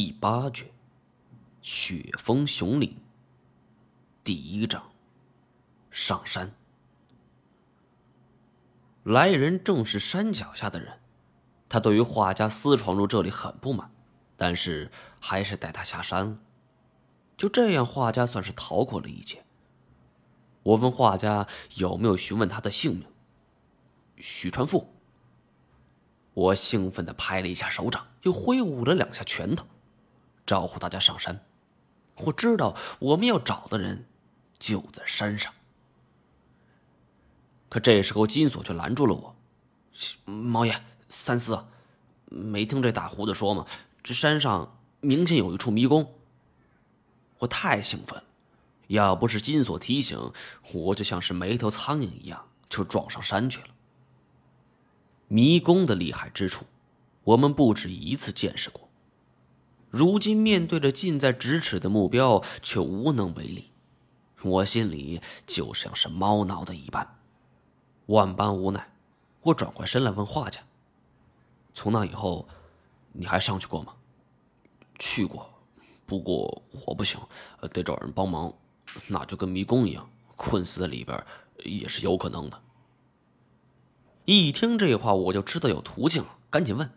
第八卷，雪峰雄岭。第一章，上山。来人正是山脚下的人，他对于画家私闯入这里很不满，但是还是带他下山了。就这样，画家算是逃过了一劫。我问画家有没有询问他的姓名。许传富。我兴奋的拍了一下手掌，又挥舞了两下拳头，招呼大家上山。我知道我们要找的人就在山上。可这时候金锁却拦住了我：“毛爷，三思，没听这大胡子说吗？这山上明显有一处迷宫。”我太兴奋了，要不是金锁提醒，我就像是没头苍蝇一样就撞上山去了。迷宫的厉害之处，我们不止一次见识过。如今面对着近在咫尺的目标，却无能为力，我心里就像是猫挠的一般，万般无奈。我转过身来问画家：“从那以后，你还上去过吗？”“去过，不过我不行，得找人帮忙。那就跟迷宫一样，困死在里边也是有可能的。”一听这话，我就知道有途径了，赶紧问：“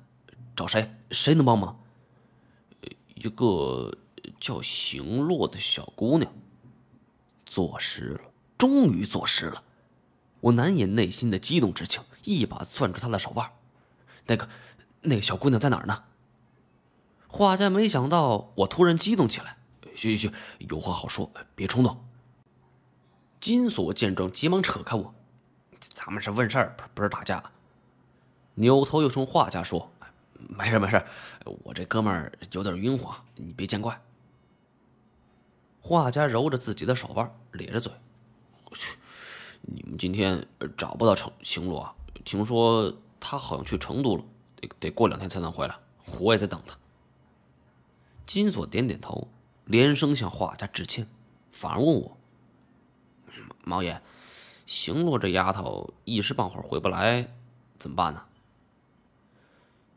找谁？谁能帮忙？”一个叫行洛的小姑娘。坐实了，终于坐实了，我难掩内心的激动之情，一把攥住她的手腕。那个，那个小姑娘在哪儿呢？画家没想到我突然激动起来，嘘嘘，有话好说，别冲动。金锁见状，急忙扯开我。咱们是问事儿，不是打架。扭头又冲画家说：“没事没事，我这哥们儿有点晕乎，你别见怪。”画家揉着自己的手腕，咧着嘴：“我去，你们今天找不到成行路啊？听说他好像去成都了，得得过两天才能回来。我也在等他。”金锁点点头，连声向画家致歉，反而问我：“毛爷。”行洛这丫头一时半会儿回不来，怎么办呢？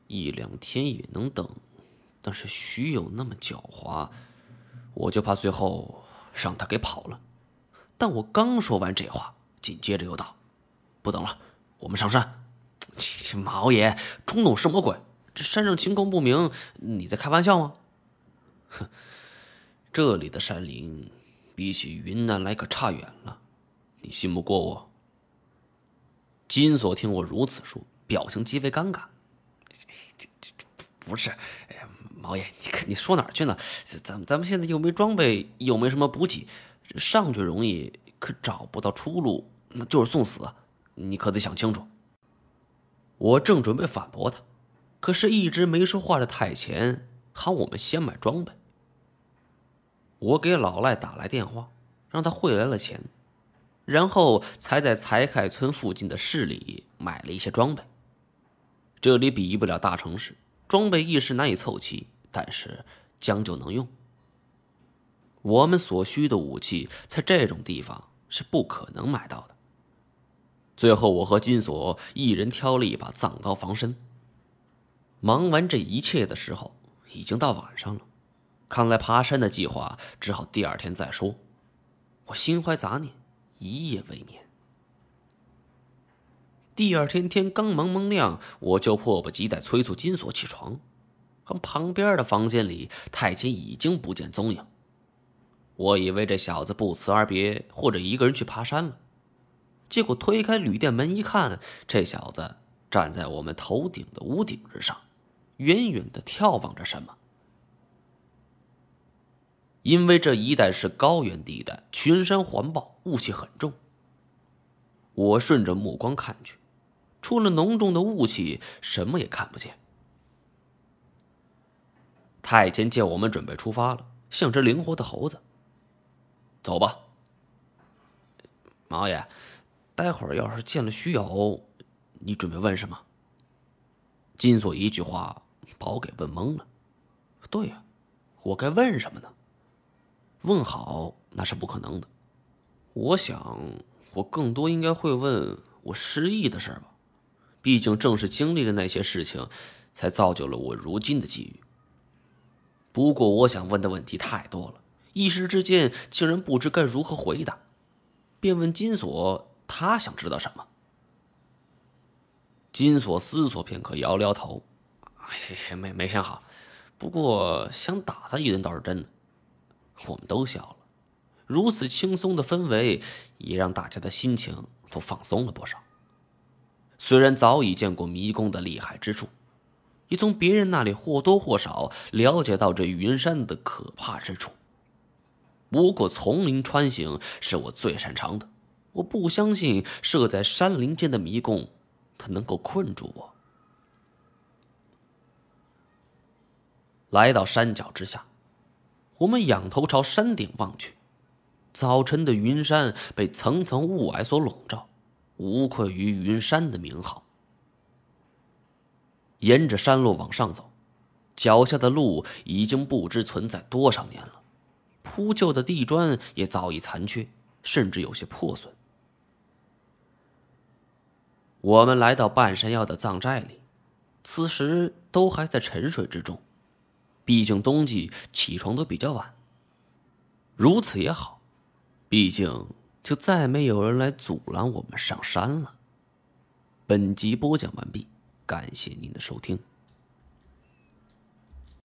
一两天也能等，但是徐勇那么狡猾，我就怕最后让他给跑了。但我刚说完这话，紧接着又道：“不等了，我们上山。”毛爷，冲动什么鬼？这山上情况不明，你在开玩笑吗？哼，这里的山林比起云南来可差远了。你信不过我。金锁听我如此说，表情极为尴尬。这这这不是，毛爷，你你说哪儿去呢？咱咱们现在又没装备，又没什么补给，上去容易，可找不到出路，那就是送死。你可得想清楚。我正准备反驳他，可是一直没说话的太前喊我们先买装备。我给老赖打来电话，让他汇来了钱。然后才在财凯村附近的市里买了一些装备。这里比不了大城市，装备一时难以凑齐，但是将就能用。我们所需的武器在这种地方是不可能买到的。最后，我和金锁一人挑了一把藏刀防身。忙完这一切的时候，已经到晚上了。看来爬山的计划只好第二天再说。我心怀杂念。一夜未眠。第二天天刚蒙蒙亮，我就迫不及待催促金锁起床。可旁边的房间里，太监已经不见踪影。我以为这小子不辞而别，或者一个人去爬山了。结果推开旅店门一看，这小子站在我们头顶的屋顶之上，远远的眺望着什么。因为这一带是高原地带，群山环抱，雾气很重。我顺着目光看去，除了浓重的雾气，什么也看不见。太监见我们准备出发了，像只灵活的猴子。走吧，毛爷，待会儿要是见了徐友，你准备问什么？金锁一句话把我给问懵了。对呀，我该问什么呢？问好那是不可能的，我想我更多应该会问我失忆的事吧，毕竟正是经历了那些事情，才造就了我如今的机遇。不过我想问的问题太多了，一时之间竟然不知该如何回答，便问金锁，他想知道什么？金锁思索片刻，摇了摇头：“哎，没没想好，不过想打他一顿倒是真的。”我们都笑了，如此轻松的氛围也让大家的心情都放松了不少。虽然早已见过迷宫的厉害之处，也从别人那里或多或少了解到这云山的可怕之处。不过丛林穿行是我最擅长的，我不相信设在山林间的迷宫，它能够困住我。来到山脚之下。我们仰头朝山顶望去，早晨的云山被层层雾霭所笼罩，无愧于云山的名号。沿着山路往上走，脚下的路已经不知存在多少年了，铺就的地砖也早已残缺，甚至有些破损。我们来到半山腰的藏寨里，此时都还在沉睡之中。毕竟冬季起床都比较晚，如此也好，毕竟就再没有人来阻拦我们上山了。本集播讲完毕，感谢您的收听。